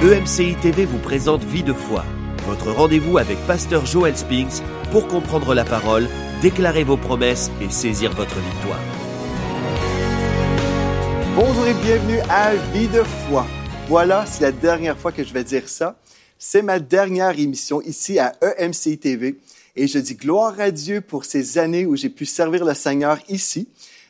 EMCI TV vous présente Vie de foi, votre rendez-vous avec Pasteur Joel Spinks pour comprendre la parole, déclarer vos promesses et saisir votre victoire. Bonjour et bienvenue à Vie de foi. Voilà, c'est la dernière fois que je vais dire ça. C'est ma dernière émission ici à EMCI TV et je dis gloire à Dieu pour ces années où j'ai pu servir le Seigneur ici,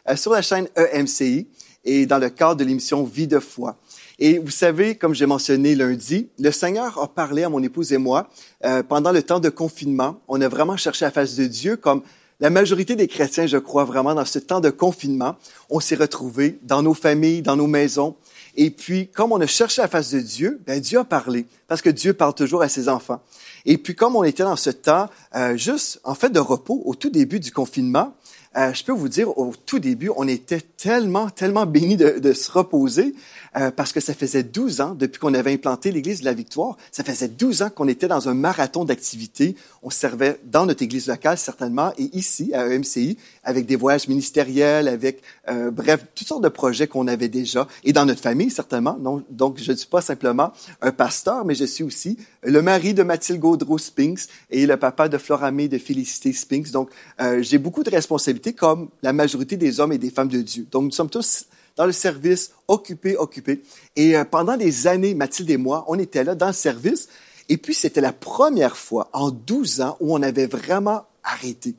euh, sur la chaîne EMCI et dans le cadre de l'émission Vie de foi. Et vous savez, comme j'ai mentionné lundi, le Seigneur a parlé à mon épouse et moi euh, pendant le temps de confinement. On a vraiment cherché la face de Dieu comme la majorité des chrétiens, je crois vraiment, dans ce temps de confinement. On s'est retrouvés dans nos familles, dans nos maisons. Et puis, comme on a cherché la face de Dieu, ben Dieu a parlé, parce que Dieu parle toujours à ses enfants. Et puis, comme on était dans ce temps euh, juste, en fait, de repos au tout début du confinement, euh, je peux vous dire, au tout début, on était tellement, tellement bénis de, se reposer euh, parce que ça faisait 12 ans depuis qu'on avait implanté l'Église de la Victoire. Ça faisait 12 ans qu'on était dans un marathon d'activités. On servait dans notre Église locale, certainement, et ici, à EMCI, avec des voyages ministériels, avec, euh, bref, toutes sortes de projets qu'on avait déjà, et dans notre famille, certainement. Donc, je ne suis pas simplement un pasteur, mais je suis aussi le mari de Mathilde Gaudreau Spinks et le papa de Floramé de Félicité Spinks. Donc, j'ai beaucoup de responsabilités comme la majorité des hommes et des femmes de Dieu. Donc, nous sommes tous dans le service, occupés, occupés. Et euh, pendant des années, Mathilde et moi, on était là dans le service. Et puis, c'était la première fois en 12 ans où on avait vraiment arrêté.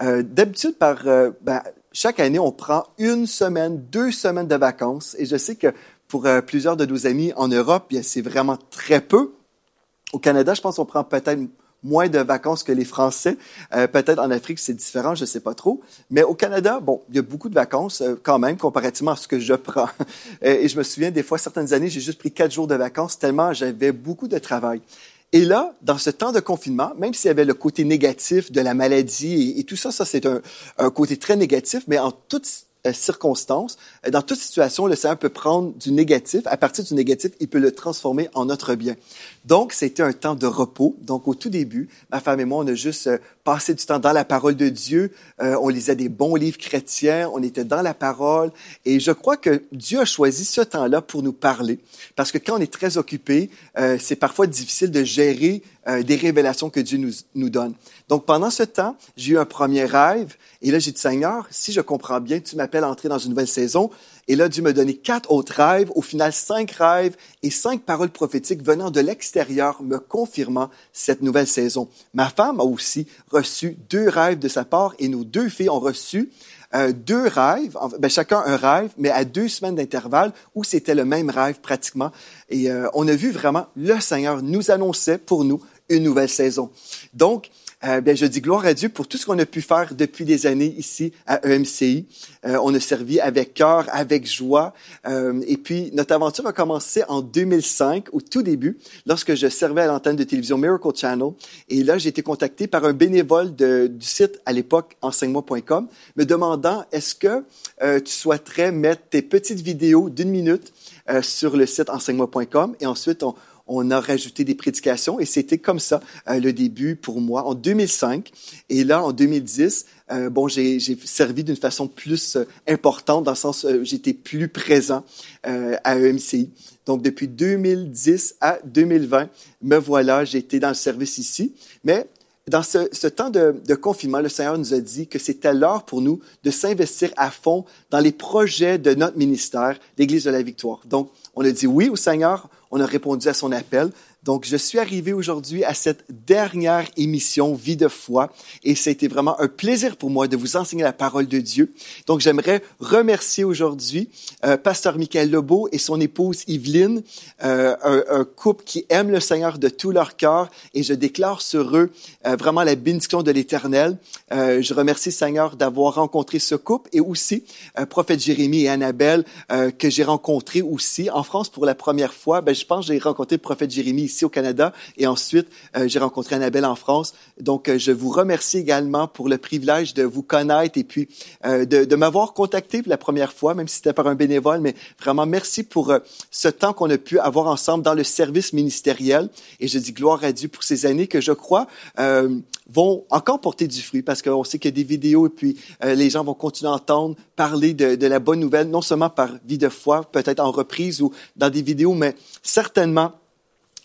Euh, D'habitude, euh, ben, chaque année, on prend une semaine, deux semaines de vacances. Et je sais que pour plusieurs de nos amis en Europe, c'est vraiment très peu. Au Canada, je pense qu'on prend peut-être moins de vacances que les Français. Euh, Peut-être en Afrique, c'est différent, je ne sais pas trop. Mais au Canada, bon, il y a beaucoup de vacances euh, quand même, comparativement à ce que je prends. Et je me souviens, des fois, certaines années, j'ai juste pris quatre jours de vacances tellement j'avais beaucoup de travail. Et là, dans ce temps de confinement, même s'il y avait le côté négatif de la maladie et, tout ça, ça c'est un, un, côté très négatif, mais en toute euh, circonstance, euh, dans toute situation, le Seigneur peut prendre du négatif. À partir du négatif, il peut le transformer en notre bien. Donc, c'était un temps de repos. Donc, au tout début, ma femme et moi, on a juste euh, passé du temps dans la parole de Dieu. Euh, on lisait des bons livres chrétiens. On était dans la parole. Et je crois que Dieu a choisi ce temps-là pour nous parler. Parce que quand on est très occupé, euh, c'est parfois difficile de gérer euh, des révélations que Dieu nous, nous donne. Donc, pendant ce temps, j'ai eu un premier rêve. Et là, j'ai dit, Seigneur, si je comprends bien, tu m'appelles à entrer dans une nouvelle saison. Et là, Dieu m'a donné quatre autres rêves, au final cinq rêves et cinq paroles prophétiques venant de l'extérieur me confirmant cette nouvelle saison. Ma femme a aussi reçu deux rêves de sa part et nos deux filles ont reçu euh, deux rêves, ben, chacun un rêve, mais à deux semaines d'intervalle où c'était le même rêve pratiquement. Et euh, on a vu vraiment le Seigneur nous annonçait pour nous une nouvelle saison. Donc, euh, bien, je dis gloire à Dieu pour tout ce qu'on a pu faire depuis des années ici à EMCI. Euh, on a servi avec cœur, avec joie. Euh, et puis, notre aventure a commencé en 2005, au tout début, lorsque je servais à l'antenne de télévision Miracle Channel. Et là, j'ai été contacté par un bénévole de, du site, à l'époque, enseigne-moi.com, me demandant, est-ce que euh, tu souhaiterais mettre tes petites vidéos d'une minute euh, sur le site enseigne-moi.com et ensuite, on, on a rajouté des prédications et c'était comme ça euh, le début pour moi en 2005. Et là, en 2010, euh, bon, j'ai servi d'une façon plus euh, importante dans le sens euh, j'étais plus présent à EMCI. Donc, depuis 2010 à 2020, me voilà, été dans le service ici. Mais dans ce, temps de, confinement, le Seigneur nous a dit que c'était l'heure pour nous de s'investir à fond dans les projets de notre ministère, l'Église de la Victoire. Donc, on a dit oui au Seigneur, on a répondu à son appel. Donc, je suis arrivé aujourd'hui à cette dernière émission Vie de foi et c'était vraiment un plaisir pour moi de vous enseigner la parole de Dieu. Donc, j'aimerais remercier aujourd'hui euh, Pasteur Michael Lebeau et son épouse Yveline, euh, un, un, couple qui aime le Seigneur de tout leur cœur et je déclare sur eux euh, vraiment la bénédiction de l'Éternel. Euh, je remercie Seigneur d'avoir rencontré ce couple et aussi euh, prophète Jérémie et Annabelle que j'ai rencontrés aussi en France pour la première fois. Ben, je pense que j'ai rencontré le prophète Jérémie ici au Canada et ensuite euh, j'ai rencontré Annabelle en France. Donc euh, je vous remercie également pour le privilège de vous connaître et puis euh, de, de m'avoir contacté pour la première fois, même si c'était par un bénévole, mais vraiment merci pour euh, ce temps qu'on a pu avoir ensemble dans le service ministériel. Et je dis gloire à Dieu pour ces années que je crois euh, vont encore porter du fruit parce qu'on sait qu'il y a des vidéos et puis les gens vont continuer à entendre parler de, de la bonne nouvelle, non seulement par vie de foi, peut-être en reprise ou dans des vidéos, mais certainement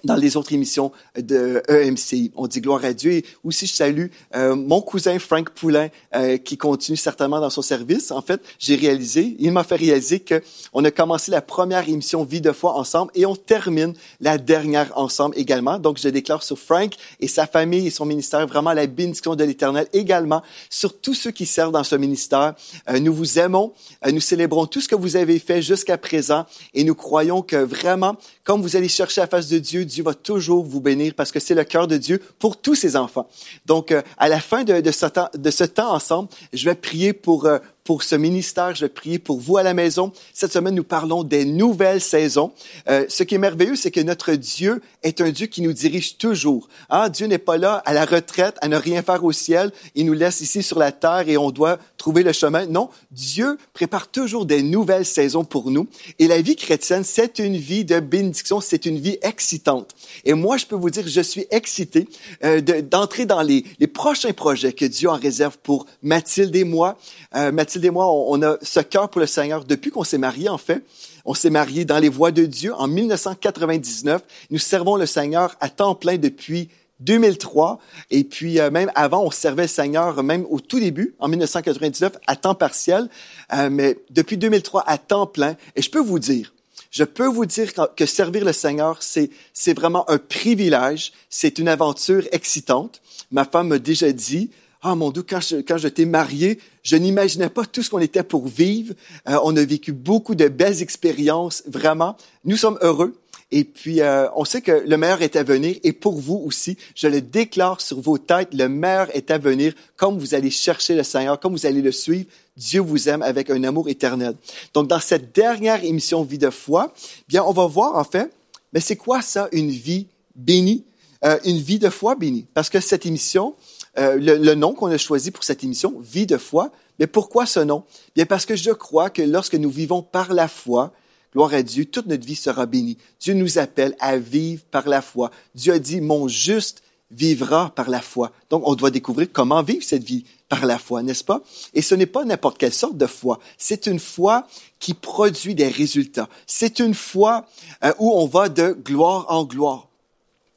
dans les autres émissions de EMCI. On dit gloire à Dieu. Et aussi, je salue euh, mon cousin Frank Poulain, euh, qui continue certainement dans son service. En fait, j'ai réalisé, il m'a fait réaliser que on a commencé la première émission Vie de foi ensemble et on termine la dernière ensemble également. Donc, je déclare sur Frank et sa famille et son ministère vraiment la bénédiction de l'Éternel également sur tous ceux qui servent dans ce ministère. Euh, nous vous aimons, nous célébrons tout ce que vous avez fait jusqu'à présent et nous croyons que vraiment, comme vous allez chercher la face de Dieu, Dieu va toujours vous bénir parce que c'est le cœur de Dieu pour tous ses enfants. Donc, euh, à la fin de, ce temps ensemble, je vais prier pour, euh, pour ce ministère. Je vais prier pour vous à la maison. Cette semaine, nous parlons des nouvelles saisons. Euh, ce qui est merveilleux, c'est que notre Dieu est un Dieu qui nous dirige toujours. Hein? Dieu n'est pas là à la retraite, à ne rien faire au ciel. Il nous laisse ici sur la terre et on doit trouver le chemin. Non, Dieu prépare toujours des nouvelles saisons pour nous. Et la vie chrétienne, c'est une vie de bénédiction, c'est une vie excitante. Et moi, je peux vous dire, je suis excité euh, d'entrer dans les, prochains projets que Dieu en réserve pour Mathilde et moi. Euh, Et moi, on, a ce cœur pour le Seigneur depuis qu'on s'est mariés, en fait. On s'est mariés dans les voies de Dieu en 1999. Nous servons le Seigneur à temps plein depuis 2003. Et puis, euh, même avant, on servait le Seigneur, même au tout début, en 1999, à temps partiel. Euh, mais depuis 2003, à temps plein. Et je peux vous dire, je peux vous dire que servir le Seigneur, c'est vraiment un privilège. C'est une aventure excitante. Ma femme m'a déjà dit, ah mon Dieu, quand je, quand je t'ai marié, je n'imaginais pas tout ce qu'on était pour vivre. Euh, on a vécu beaucoup de belles expériences, vraiment. Nous sommes heureux. Et puis, euh, on sait que le meilleur est à venir. Et pour vous aussi, je le déclare sur vos têtes, le meilleur est à venir. Comme vous allez chercher le Seigneur, comme vous allez le suivre, Dieu vous aime avec un amour éternel. Donc, dans cette dernière émission Vie de foi, bien, on va voir en fait, mais c'est quoi ça, une vie bénie? Euh, une vie de foi bénie. Parce que cette émission, euh, le, nom qu'on a choisi pour cette émission, Vie de foi. Mais pourquoi ce nom? Bien parce que je crois que lorsque nous vivons par la foi, gloire à Dieu, toute notre vie sera bénie. Dieu nous appelle à vivre par la foi. Dieu a dit, mon juste vivra par la foi. Donc, on doit découvrir comment vivre cette vie par la foi, n'est-ce pas? Et ce n'est pas n'importe quelle sorte de foi. C'est une foi qui produit des résultats. C'est une foi euh, où on va de gloire en gloire.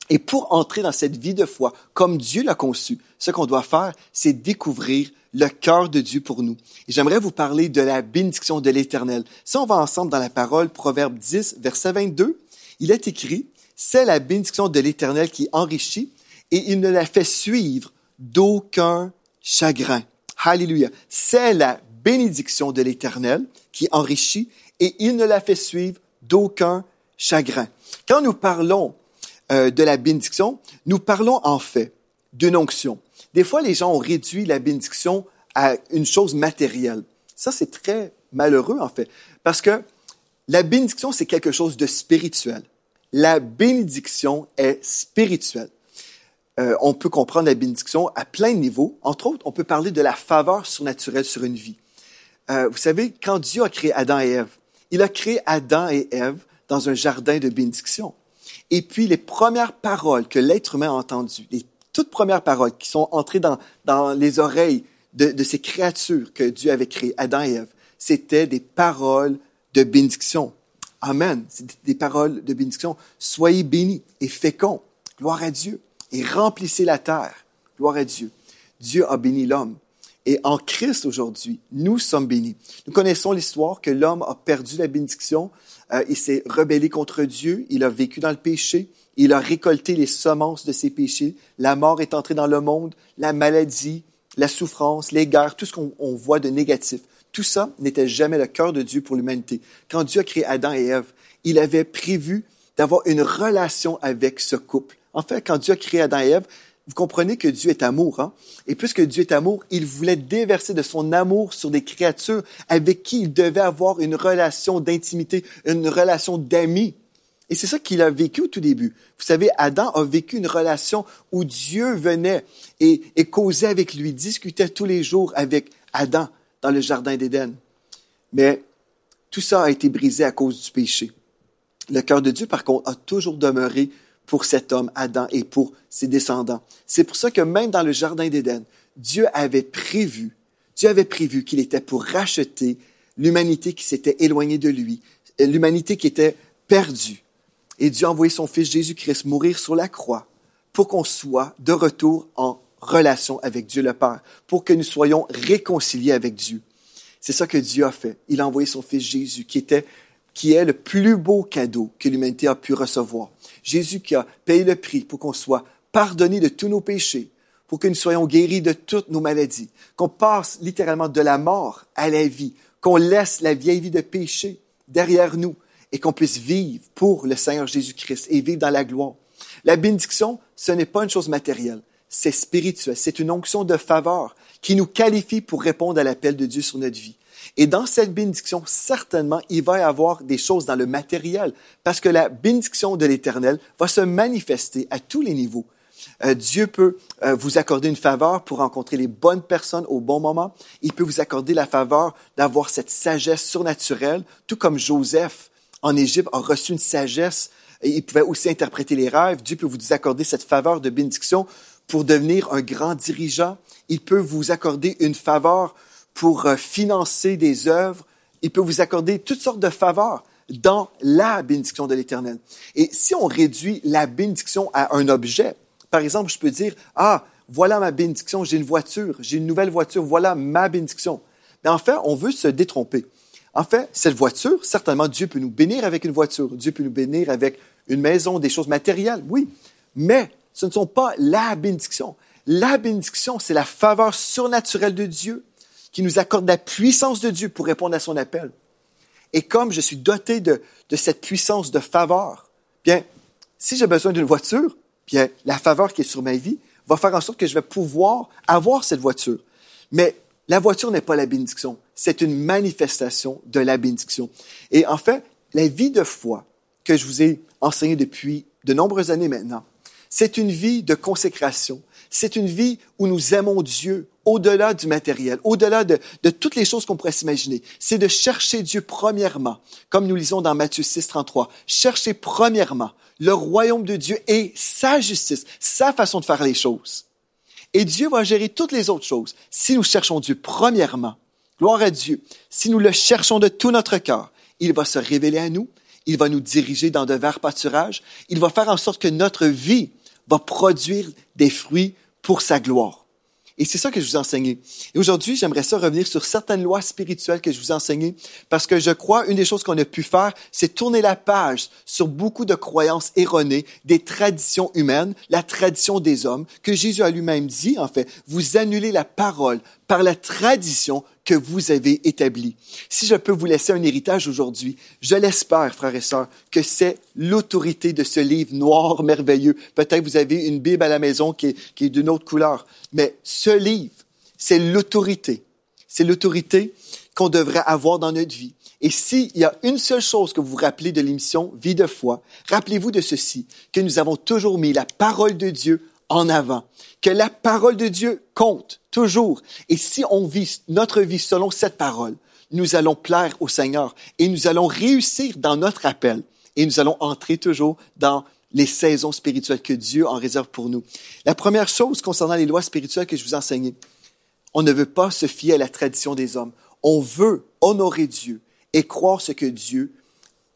Et pour entrer dans cette vie de foi, comme Dieu l'a conçu, ce qu'on doit faire, c'est découvrir le cœur de Dieu pour nous. Et j'aimerais vous parler de la bénédiction de l'Éternel. Si on va ensemble dans la parole, Proverbe 10, verset 22, il est écrit, c'est la bénédiction de l'Éternel qui enrichit et il ne la fait suivre d'aucun chagrin. Alléluia. C'est la bénédiction de l'Éternel qui enrichit et il ne la fait suivre d'aucun chagrin. Quand nous parlons euh, de la bénédiction, nous parlons en fait d'une onction. Des fois, les gens ont réduit la bénédiction à une chose matérielle. Ça, c'est très malheureux, en fait, parce que la bénédiction, c'est quelque chose de spirituel. La bénédiction est spirituelle. Euh, on peut comprendre la bénédiction à plein de niveaux. Entre autres, on peut parler de la faveur surnaturelle sur une vie. Euh, vous savez, quand Dieu a créé Adam et Ève, il a créé Adam et Ève dans un jardin de bénédiction. Et puis les premières paroles que l'être humain a entendues, toutes premières paroles qui sont entrées dans, les oreilles de, de, ces créatures que Dieu avait créées, Adam et Ève, c'était des paroles de bénédiction. Amen. C'est des paroles de bénédiction. Soyez bénis et féconds. Gloire à Dieu. Et remplissez la terre. Gloire à Dieu. Dieu a béni l'homme. Et en Christ aujourd'hui, nous sommes bénis. Nous connaissons l'histoire que l'homme a perdu la bénédiction euh, il s'est rebellé contre Dieu, il a vécu dans le péché, il a récolté les semences de ses péchés, la mort est entrée dans le monde, la maladie, la souffrance, les guerres, tout ce qu'on voit de négatif. Tout ça n'était jamais le cœur de Dieu pour l'humanité. Quand Dieu a créé Adam et Ève, il avait prévu d'avoir une relation avec ce couple. En fait, quand Dieu a créé Adam et Ève, vous comprenez que Dieu est amour, hein? Et puisque Dieu est amour, il voulait déverser de son amour sur des créatures avec qui il devait avoir une relation d'intimité, une relation d'amis. Et c'est ça qu'il a vécu au tout début. Vous savez, Adam a vécu une relation où Dieu venait et, causait avec lui, discutait tous les jours avec Adam dans le jardin d'Éden. Mais tout ça a été brisé à cause du péché. Le cœur de Dieu, par contre, a toujours demeuré pour cet homme, Adam, et pour ses descendants. C'est pour ça que même dans le Jardin d'Éden, Dieu avait prévu, Dieu avait prévu qu'il était pour racheter l'humanité qui s'était éloignée de lui, l'humanité qui était perdue. Et Dieu a envoyé son Fils Jésus-Christ mourir sur la croix pour qu'on soit de retour en relation avec Dieu le Père, pour que nous soyons réconciliés avec Dieu. C'est ça que Dieu a fait. Il a envoyé son Fils Jésus, qui était, qui est le plus beau cadeau que l'humanité a pu recevoir. Jésus qui a payé le prix pour qu'on soit pardonné de tous nos péchés, pour que nous soyons guéris de toutes nos maladies, qu'on passe littéralement de la mort à la vie, qu'on laisse la vieille vie de péché derrière nous et qu'on puisse vivre pour le Seigneur Jésus-Christ et vivre dans la gloire. La bénédiction, ce n'est pas une chose matérielle, c'est spirituel, c'est une onction de faveur qui nous qualifie pour répondre à l'appel de Dieu sur notre vie. Et dans cette bénédiction, certainement, il va y avoir des choses dans le matériel, parce que la bénédiction de l'Éternel va se manifester à tous les niveaux. Euh, Dieu peut euh, vous accorder une faveur pour rencontrer les bonnes personnes au bon moment. Il peut vous accorder la faveur d'avoir cette sagesse surnaturelle, tout comme Joseph en Égypte a reçu une sagesse. Et il pouvait aussi interpréter les rêves. Dieu peut vous accorder cette faveur de bénédiction pour devenir un grand dirigeant. Il peut vous accorder une faveur pour euh, financer des œuvres. Il peut vous accorder toutes sortes de faveurs dans la bénédiction de l'Éternel. Et si on réduit la bénédiction à un objet, par exemple, je peux dire, ah, voilà ma bénédiction, j'ai une voiture, j'ai une nouvelle voiture, voilà ma bénédiction. Mais en fait, on veut se détromper. En fait, cette voiture, certainement, Dieu peut nous bénir avec une voiture, Dieu peut nous bénir avec une maison, des choses matérielles, oui. Mais ce ne sont pas la bénédiction. La bénédiction, c'est la faveur surnaturelle de Dieu qui nous accorde la puissance de Dieu pour répondre à son appel. Et comme je suis doté de, cette puissance de faveur, bien, si j'ai besoin d'une voiture, bien, la faveur qui est sur ma vie va faire en sorte que je vais pouvoir avoir cette voiture. Mais la voiture n'est pas la bénédiction, c'est une manifestation de la bénédiction. Et en fait, la vie de foi que je vous ai enseignée depuis de nombreuses années maintenant, c'est une vie de consécration, c'est une vie où nous aimons Dieu au-delà du matériel, au-delà de, toutes les choses qu'on pourrait s'imaginer. C'est de chercher Dieu premièrement, comme nous lisons dans Matthieu 6, 33. Chercher premièrement le royaume de Dieu et sa justice, sa façon de faire les choses. Et Dieu va gérer toutes les autres choses si nous cherchons Dieu premièrement. Gloire à Dieu. Si nous le cherchons de tout notre cœur, il va se révéler à nous, il va nous diriger dans de verts pâturages, il va faire en sorte que notre vie va produire des fruits pour sa gloire. Et c'est ça que je vous ai enseigné. Et aujourd'hui, j'aimerais ça revenir sur certaines lois spirituelles que je vous ai enseignées, parce que je crois une des choses qu'on a pu faire, c'est tourner la page sur beaucoup de croyances erronées, des traditions humaines, la tradition des hommes, que Jésus a lui-même dit, en fait, vous annulez la parole par la tradition que vous avez établie. Si je peux vous laisser un héritage aujourd'hui, je l'espère, frères et sœurs, que c'est l'autorité de ce livre noir merveilleux. Peut-être vous avez une Bible à la maison qui est, qui est d'une autre couleur, mais ce livre, c'est l'autorité. C'est l'autorité qu'on devrait avoir dans notre vie. Et s'il y a une seule chose que vous vous rappelez de l'émission Vie de foi, rappelez-vous de ceci, que nous avons toujours mis la parole de Dieu en avant, que la parole de Dieu compte toujours. Et si on vit notre vie selon cette parole, nous allons plaire au Seigneur et nous allons réussir dans notre appel et nous allons entrer toujours dans les saisons spirituelles que Dieu en réserve pour nous. La première chose concernant les lois spirituelles que je vous enseignais, on ne veut pas se fier à la tradition des hommes. On veut honorer Dieu et croire ce que Dieu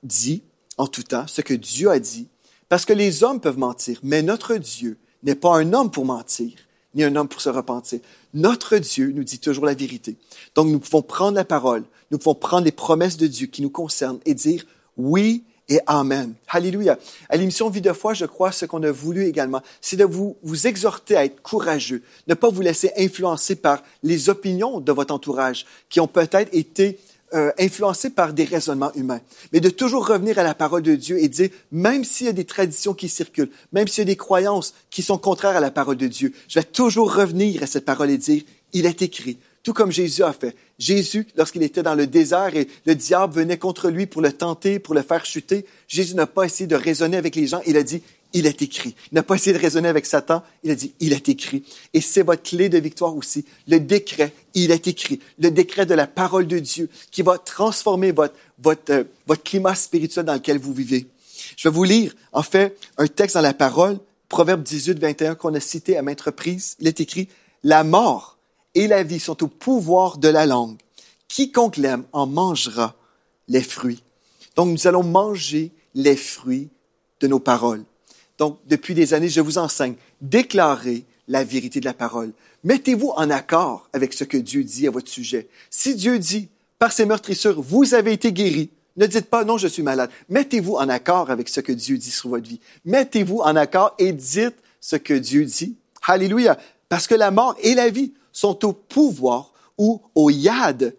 dit en tout temps, ce que Dieu a dit, parce que les hommes peuvent mentir, mais notre Dieu n'est pas un homme pour mentir, ni un homme pour se repentir. Notre Dieu nous dit toujours la vérité. Donc nous pouvons prendre la parole, nous pouvons prendre les promesses de Dieu qui nous concernent et dire oui et Amen. Alléluia. À l'émission Vie de foi, je crois, ce qu'on a voulu également, c'est de vous, vous exhorter à être courageux, ne pas vous laisser influencer par les opinions de votre entourage qui ont peut-être été euh, influencé par des raisonnements humains, mais de toujours revenir à la parole de Dieu et dire, même s'il y a des traditions qui circulent, même s'il y a des croyances qui sont contraires à la parole de Dieu, je vais toujours revenir à cette parole et dire, il est écrit, tout comme Jésus a fait. Jésus, lorsqu'il était dans le désert et le diable venait contre lui pour le tenter, pour le faire chuter, Jésus n'a pas essayé de raisonner avec les gens, il a dit, il est écrit. Il n'a pas essayé de raisonner avec Satan, il a dit, il est écrit. Et c'est votre clé de victoire aussi. Le décret, il est écrit. Le décret de la parole de Dieu qui va transformer votre, votre, euh, votre climat spirituel dans lequel vous vivez. Je vais vous lire, en fait, un texte dans la parole, Proverbe 18, 21, qu'on a cité à maintes reprises. Il est écrit, la mort et la vie sont au pouvoir de la langue. Quiconque l'aime en mangera les fruits. Donc, nous allons manger les fruits de nos paroles. Donc, depuis des années, je vous enseigne, déclarez la vérité de la parole. Mettez-vous en accord avec ce que Dieu dit à votre sujet. Si Dieu dit, par ses meurtrissures, vous avez été guéri, ne dites pas non, je suis malade. Mettez-vous en accord avec ce que Dieu dit sur votre vie. Mettez-vous en accord et dites ce que Dieu dit. Alléluia. Parce que la mort et la vie sont au pouvoir ou au yad,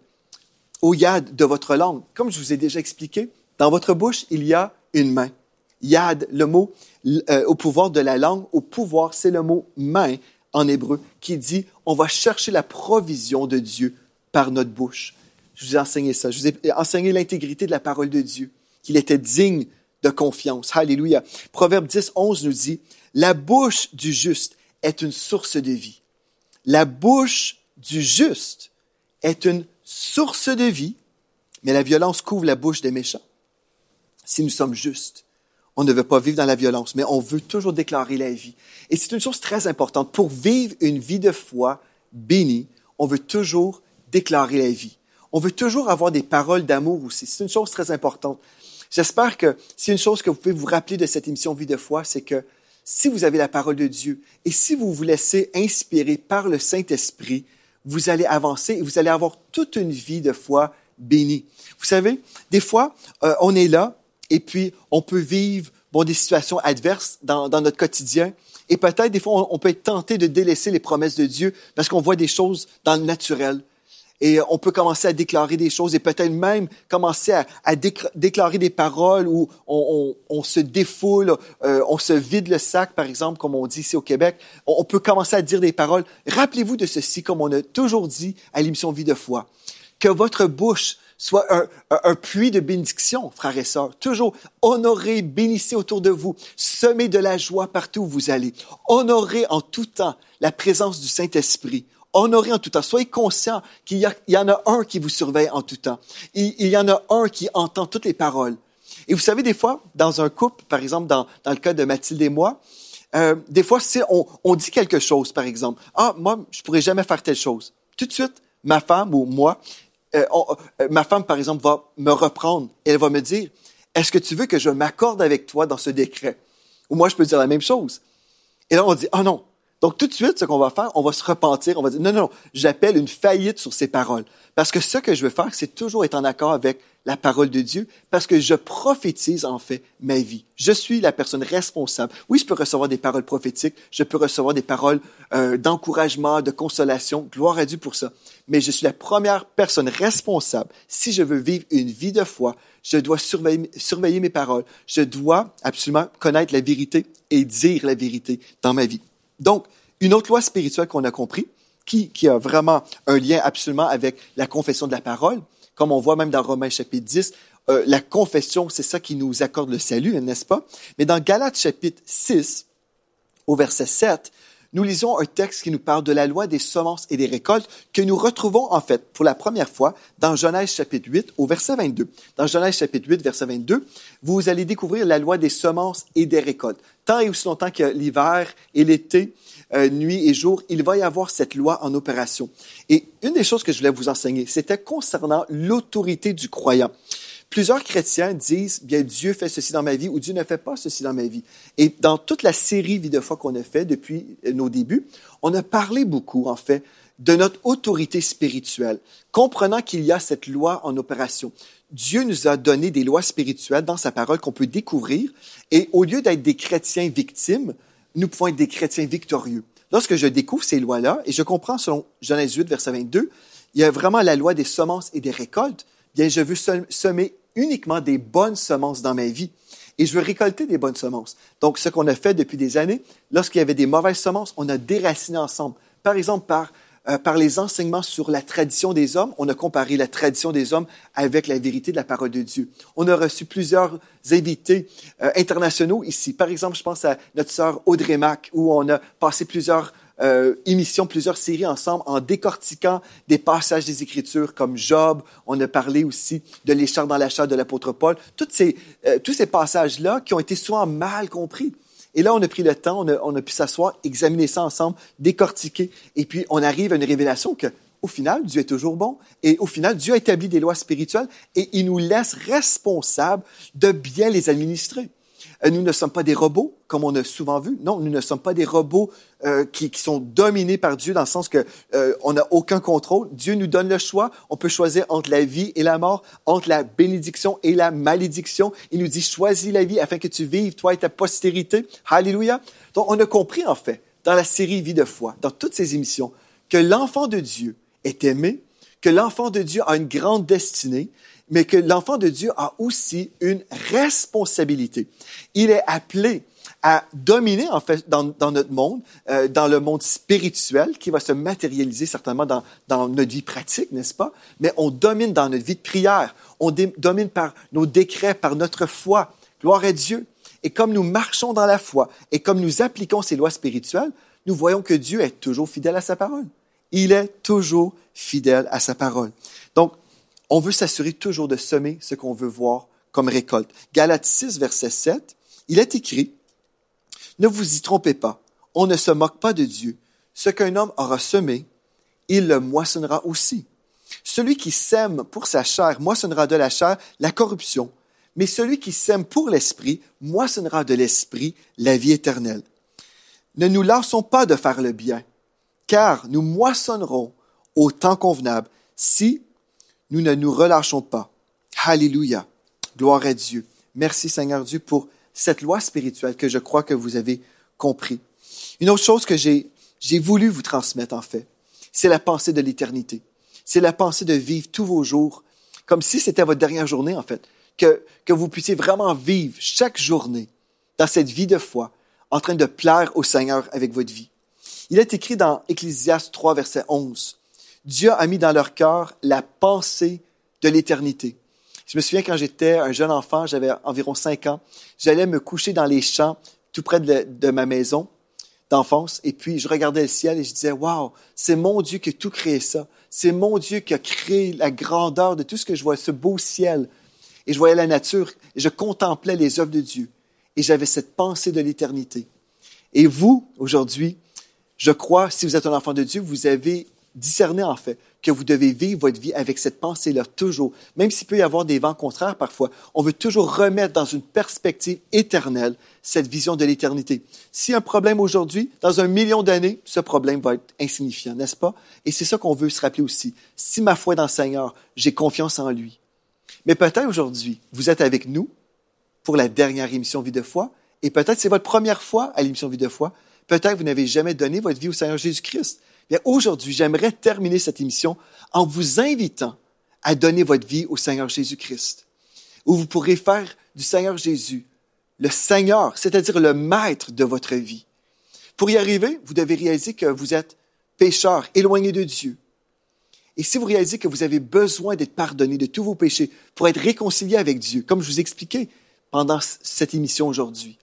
au yad de votre langue. Comme je vous ai déjà expliqué, dans votre bouche, il y a une main. Yad, le mot euh, au pouvoir de la langue, au pouvoir, c'est le mot main en hébreu qui dit on va chercher la provision de Dieu par notre bouche. Je vous ai enseigné ça. Je vous ai enseigné l'intégrité de la parole de Dieu, qu'il était digne de confiance. Alléluia. Proverbe 10, 11 nous dit, la bouche du juste est une source de vie. La bouche du juste est une source de vie, mais la violence couvre la bouche des méchants. Si nous sommes justes, on ne veut pas vivre dans la violence, mais on veut toujours déclarer la vie. Et c'est une chose très importante. Pour vivre une vie de foi bénie, on veut toujours déclarer la vie. On veut toujours avoir des paroles d'amour aussi. C'est une chose très importante. J'espère que c'est une chose que vous pouvez vous rappeler de cette émission Vie de foi, c'est que si vous avez la parole de Dieu et si vous vous laissez inspirer par le Saint-Esprit, vous allez avancer et vous allez avoir toute une vie de foi bénie. Vous savez, des fois, euh, on est là et puis on peut vivre des situations adverses dans, notre quotidien. Et peut-être, des fois, on, peut être tenté de délaisser les promesses de Dieu parce qu'on voit des choses dans le naturel et on peut commencer à déclarer des choses et peut-être même commencer à, déclarer des paroles où on se défoule, euh, on se vide le sac, par exemple, comme on dit ici au Québec. On, on peut commencer à dire des paroles. Rappelez-vous de ceci, comme on a toujours dit à l'émission Vie de foi, que votre bouche soit un, puits de bénédiction, frères et sœurs. Toujours honorez, bénissez autour de vous, semez de la joie partout où vous allez. Honorez en tout temps la présence du Saint-Esprit honorez en tout temps. Soyez conscient qu'il y, en a un qui vous surveille en tout temps. Il, y en a un qui entend toutes les paroles. Et vous savez, des fois, dans un couple, par exemple, dans, dans le cas de Mathilde et moi, euh, des fois, si on, on, dit quelque chose, par exemple, ah, moi, je pourrais jamais faire telle chose. Tout de suite, ma femme ou moi, euh, euh, ma femme, par exemple, va me reprendre et elle va me dire, est-ce que tu veux que je m'accorde avec toi dans ce décret? Ou moi, je peux dire la même chose. Et là, on dit, ah non, donc, tout de suite, ce qu'on va faire, on va se repentir, on va dire, non, non, non, j'appelle une faillite sur ces paroles. Parce que ce que je veux faire, c'est toujours être en accord avec la parole de Dieu, parce que je prophétise, en fait, ma vie. Je suis la personne responsable. Oui, je peux recevoir des paroles prophétiques, je peux recevoir des paroles euh, d'encouragement, de consolation, gloire à Dieu pour ça. Mais je suis la première personne responsable. Si je veux vivre une vie de foi, je dois surveiller, surveiller mes paroles. Je dois absolument connaître la vérité et dire la vérité dans ma vie. Donc, une autre loi spirituelle qu'on a compris, qui, a vraiment un lien absolument avec la confession de la parole, comme on voit même dans Romains chapitre 10, euh, la confession, c'est ça qui nous accorde le salut, n'est-ce pas? Mais dans Galates chapitre 6, au verset 7, nous lisons un texte qui nous parle de la loi des semences et des récoltes que nous retrouvons en fait pour la première fois dans Genèse chapitre 8 au verset 22. Dans Genèse chapitre 8 verset 22, vous allez découvrir la loi des semences et des récoltes. Tant et aussi longtemps que l'hiver et l'été, euh, nuit et jour, il va y avoir cette loi en opération. Et une des choses que je voulais vous enseigner, c'était concernant l'autorité du croyant. Plusieurs chrétiens disent, bien, Dieu fait ceci dans ma vie ou Dieu ne fait pas ceci dans ma vie. Et dans toute la série vie de foi qu'on a fait depuis nos débuts, on a parlé beaucoup, en fait, de notre autorité spirituelle, comprenant qu'il y a cette loi en opération. Dieu nous a donné des lois spirituelles dans sa parole qu'on peut découvrir, et au lieu d'être des chrétiens victimes, nous pouvons être des chrétiens victorieux. Lorsque je découvre ces lois-là, et je comprends selon Genèse 8, verset 22, il y a vraiment la loi des semences et des récoltes, bien, je veux semer uniquement des bonnes semences dans ma vie. Et je veux récolter des bonnes semences. Donc, ce qu'on a fait depuis des années, lorsqu'il y avait des mauvaises semences, on a déraciné ensemble. Par exemple, par, euh, par les enseignements sur la tradition des hommes, on a comparé la tradition des hommes avec la vérité de la parole de Dieu. On a reçu plusieurs invités euh, internationaux ici. Par exemple, je pense à notre sœur Audrey Mac, où on a passé plusieurs euh, émissions, plusieurs séries ensemble en décortiquant des passages des Écritures comme Job. On a parlé aussi de l'écharpe dans la de l'apôtre Paul. Toutes ces, euh, tous ces passages-là qui ont été souvent mal compris. Et là, on a pris le temps, on a, on a pu s'asseoir, examiner ça ensemble, décortiquer. Et puis, on arrive à une révélation que, au final, Dieu est toujours bon. Et au final, Dieu a établi des lois spirituelles et il nous laisse responsables de bien les administrer. Euh, nous ne sommes pas des robots, comme on a souvent vu. Non, nous ne sommes pas des robots euh, qui, sont dominés par Dieu dans le sens que euh, on n'a aucun contrôle. Dieu nous donne le choix. On peut choisir entre la vie et la mort, entre la bénédiction et la malédiction. Il nous dit choisis la vie afin que tu vives toi et ta postérité. Alléluia. Donc on a compris en fait dans la série Vie de foi, dans toutes ces émissions, que l'enfant de Dieu est aimé, que l'enfant de Dieu a une grande destinée, mais que l'enfant de Dieu a aussi une responsabilité. Il est appelé à dominer en fait dans, notre monde, euh, dans le monde spirituel qui va se matérialiser certainement dans, dans notre vie pratique, n'est-ce pas? Mais on domine dans notre vie de prière, on domine par nos décrets, par notre foi. Gloire à Dieu. Et comme nous marchons dans la foi et comme nous appliquons ces lois spirituelles, nous voyons que Dieu est toujours fidèle à sa parole. Il est toujours fidèle à sa parole. Donc, on veut s'assurer toujours de semer ce qu'on veut voir comme récolte. Galates 6, verset 7, il est écrit, Ne vous y trompez pas, on ne se moque pas de Dieu. Ce qu'un homme aura semé, il le moissonnera aussi. Celui qui sème pour sa chair moissonnera de la chair la corruption, mais celui qui sème pour l'esprit moissonnera de l'esprit la vie éternelle. Ne nous lassons pas de faire le bien, car nous moissonnerons au temps convenable si nous ne nous relâchons pas. Alléluia. Gloire à Dieu. Merci Seigneur Dieu pour cette loi spirituelle que je crois que vous avez compris. Une autre chose que j'ai, j'ai voulu vous transmettre en fait, c'est la pensée de l'éternité. C'est la pensée de vivre tous vos jours comme si c'était votre dernière journée en fait. Que, que vous puissiez vraiment vivre chaque journée dans cette vie de foi en train de plaire au Seigneur avec votre vie. Il est écrit dans Ecclésiaste 3, verset 11. Dieu a mis dans leur cœur la pensée de l'éternité. Je me souviens quand j'étais un jeune enfant, j'avais environ cinq ans, j'allais me coucher dans les champs tout près de, ma maison d'enfance et puis je regardais le ciel et je disais, waouh, c'est mon Dieu qui a tout créé ça. C'est mon Dieu qui a créé la grandeur de tout ce que je vois, ce beau ciel. Et je voyais la nature et je contemplais les œuvres de Dieu. Et j'avais cette pensée de l'éternité. Et vous, aujourd'hui, je crois, si vous êtes un enfant de Dieu, vous avez discerner en fait que vous devez vivre votre vie avec cette pensée-là toujours. Même s'il peut y avoir des vents contraires parfois, on veut toujours remettre dans une perspective éternelle cette vision de l'éternité. Si un problème aujourd'hui, dans un million d'années, ce problème va être insignifiant, n'est-ce pas? Et c'est ça qu'on veut se rappeler aussi. Si ma foi est dans le Seigneur, j'ai confiance en lui. Mais peut-être aujourd'hui, vous êtes avec nous pour la dernière émission Vie de foi, et peut-être c'est votre première fois à l'émission Vie de foi. Peut-être vous n'avez jamais donné votre vie au Seigneur Jésus-Christ. Aujourd'hui, j'aimerais terminer cette émission en vous invitant à donner votre vie au Seigneur Jésus-Christ, où vous pourrez faire du Seigneur Jésus le Seigneur, c'est-à-dire le maître de votre vie. Pour y arriver, vous devez réaliser que vous êtes pécheur, éloigné de Dieu. Et si vous réalisez que vous avez besoin d'être pardonné de tous vos péchés pour être réconcilié avec Dieu, comme je vous expliquais pendant cette émission aujourd'hui,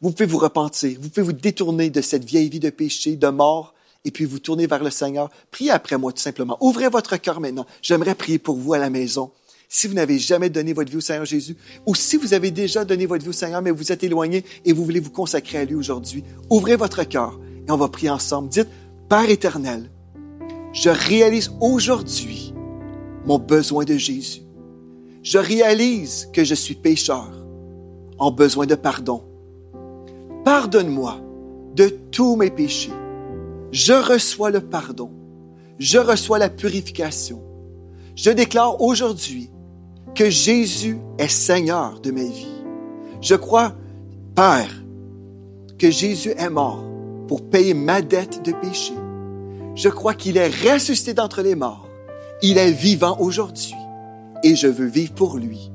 vous pouvez vous repentir, vous pouvez vous détourner de cette vieille vie de péché, de mort, et puis vous tournez vers le Seigneur. Priez après moi tout simplement. Ouvrez votre cœur maintenant. J'aimerais prier pour vous à la maison. Si vous n'avez jamais donné votre vie au Seigneur Jésus, ou si vous avez déjà donné votre vie au Seigneur, mais vous êtes éloigné et vous voulez vous consacrer à lui aujourd'hui, ouvrez votre cœur et on va prier ensemble. Dites, Père éternel, je réalise aujourd'hui mon besoin de Jésus. Je réalise que je suis pécheur en besoin de pardon. Pardonne-moi de tous mes péchés je reçois le pardon. Je reçois la purification. Je déclare aujourd'hui que Jésus est Seigneur de ma vie. Je crois, Père, que Jésus est mort pour payer ma dette de péché. Je crois qu'il est ressuscité d'entre les morts. Il est vivant aujourd'hui et je veux vivre pour lui.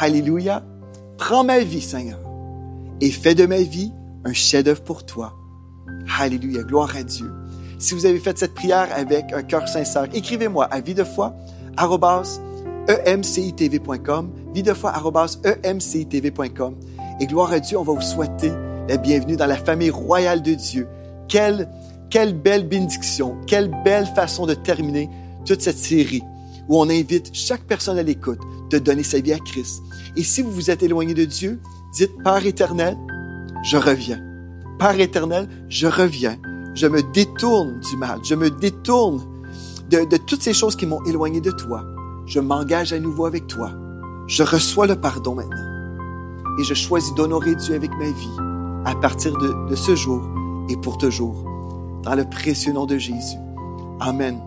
Alléluia. Prends ma vie, Seigneur, et fais de ma vie un chef-d'œuvre pour toi. Alléluia, gloire à Dieu. Si vous avez fait cette prière avec un cœur sincère, écrivez-moi à vie de foi emcitv.com. Et gloire à Dieu, on va vous souhaiter la bienvenue dans la famille royale de Dieu. Quelle, quelle belle bénédiction, quelle belle façon de terminer toute cette série où on invite chaque personne à l'écoute de donner sa vie à Christ. Et si vous vous êtes éloigné de Dieu, dites Père éternel, je reviens. Père éternel, je reviens. Je me détourne du mal. Je me détourne de, toutes ces choses qui m'ont éloigné de toi. Je m'engage à nouveau avec toi. Je reçois le pardon maintenant. et je choisis d'honorer Dieu avec ma vie à partir de, de ce jour et pour toujours. Dans le précieux nom de Jésus. Amen.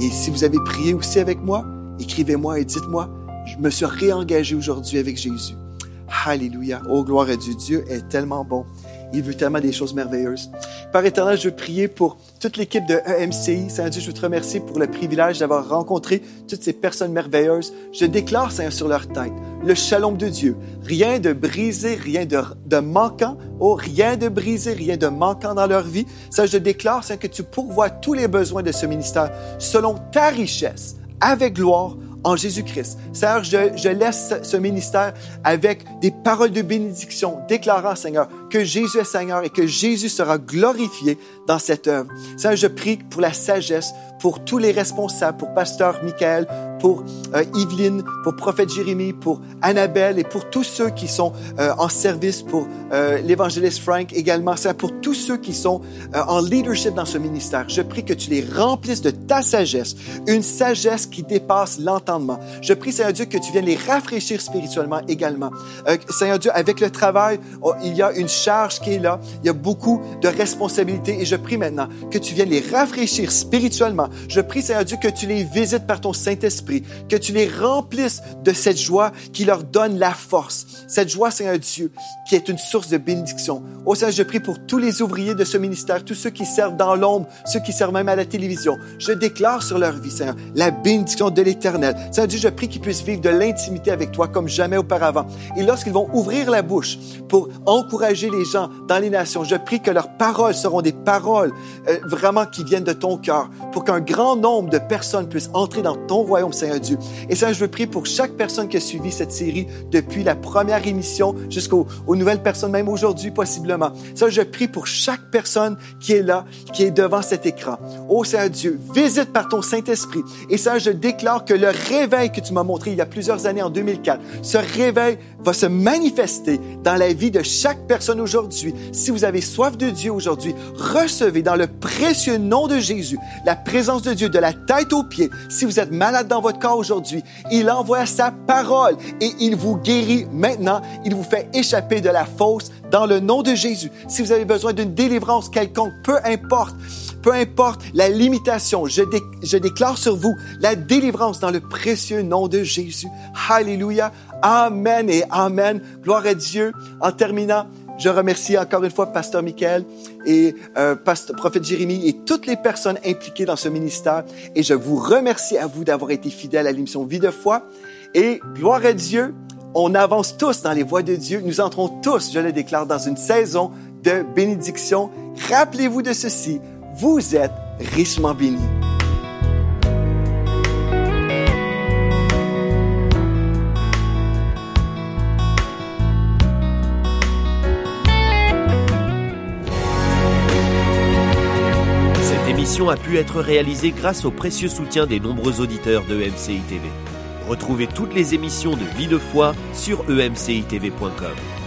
Et si vous avez prié aussi avec moi, écrivez-moi et dites-moi, je me suis réengagé aujourd'hui avec Jésus. Alléluia. Oh, gloire à Dieu. Dieu est tellement bon. Il tellement des choses merveilleuses. Par éternel, je veux prier pour toute l'équipe de EMCI. Seigneur Dieu, je veux te remercier pour le privilège d'avoir rencontré toutes ces personnes merveilleuses. Je déclare, Seigneur, sur leur tête, le shalom de Dieu. Rien de brisé, rien de, de manquant. Oh, rien de brisé, rien de manquant dans leur vie. Ça, je déclare, Seigneur, que tu pourvois tous les besoins de ce ministère selon ta richesse, avec gloire, en Jésus-Christ. Seigneur, je, je laisse ce ministère avec des paroles de bénédiction, déclarant, Seigneur, que Jésus est Seigneur et que Jésus sera glorifié dans cette œuvre. Seigneur, je prie pour la sagesse, pour tous les responsables, pour Pasteur Michael, pour euh, Yveline, pour Prophète Jérémie, pour Annabelle et pour tous ceux qui sont euh, en service, pour euh, l'évangéliste Frank également, pour tous ceux qui sont euh, en leadership dans ce ministère. Je prie que tu les remplisses de ta sagesse, une sagesse qui dépasse l'entendement. Je prie, Seigneur Dieu, que tu viennes les rafraîchir spirituellement également. Seigneur Dieu, avec le travail, oh, il y a une charge qui est là, il y a beaucoup de responsabilités et je prie maintenant que tu viennes les rafraîchir spirituellement. Je prie, Seigneur Dieu, que tu les visites par ton Saint-Esprit, que tu les remplisses de cette joie qui leur donne la force. Cette joie, Seigneur Dieu, qui est une source de bénédiction. Oh Seigneur, je prie pour tous les ouvriers de ce ministère, tous ceux qui servent dans l'ombre, ceux qui servent même à la télévision. Je déclare sur leur vie, Seigneur, la bénédiction de l'Éternel. Seigneur Dieu, je prie qu'ils puissent vivre de l'intimité avec toi comme jamais auparavant. Et lorsqu'ils vont ouvrir la bouche pour encourager les gens dans les nations, je prie que leurs paroles seront des paroles euh, vraiment qui viennent de ton cœur pour qu'un grand nombre de personnes puissent entrer dans ton royaume, Seigneur Dieu. Et ça, je veux prier pour chaque personne qui a suivi cette série depuis la première émission jusqu'aux aux nouvelles personnes, même aujourd'hui possiblement. Ça, je prie pour chaque personne qui est là, qui est devant cet écran. Oh Seigneur Dieu, visite par ton Saint-Esprit. Et ça, je déclare que le réveil que tu m'as montré il y a plusieurs années, en 2004, ce réveil va se manifester dans la vie de chaque personne aujourd'hui. Si vous avez soif de Dieu aujourd'hui, recevez dans le précieux nom de Jésus la présence de Dieu de la tête aux pieds. Si vous êtes malade dans votre corps aujourd'hui, il envoie sa parole et il vous guérit maintenant. Il vous fait échapper de la fosse dans le nom de Jésus. Si vous avez besoin d'une délivrance quelconque, peu importe, peu importe la limitation, je, dé- je déclare sur vous la délivrance dans le précieux nom de Jésus. Alléluia. Amen et Amen. Gloire à Dieu. En terminant, je remercie encore une fois Pasteur Michael et euh, Pasteur, Prophète Jérémie et toutes les personnes impliquées dans ce ministère. Et je vous remercie à vous d'avoir été fidèles à l'émission Vie de foi. Et gloire à Dieu, on avance tous dans les voies de Dieu. Nous entrons tous, je le déclare, dans une saison de bénédiction. Rappelez-vous de ceci, vous êtes richement bénis. A pu être réalisée grâce au précieux soutien des nombreux auditeurs de TV. Retrouvez toutes les émissions de Vie de foi sur emcitv.com.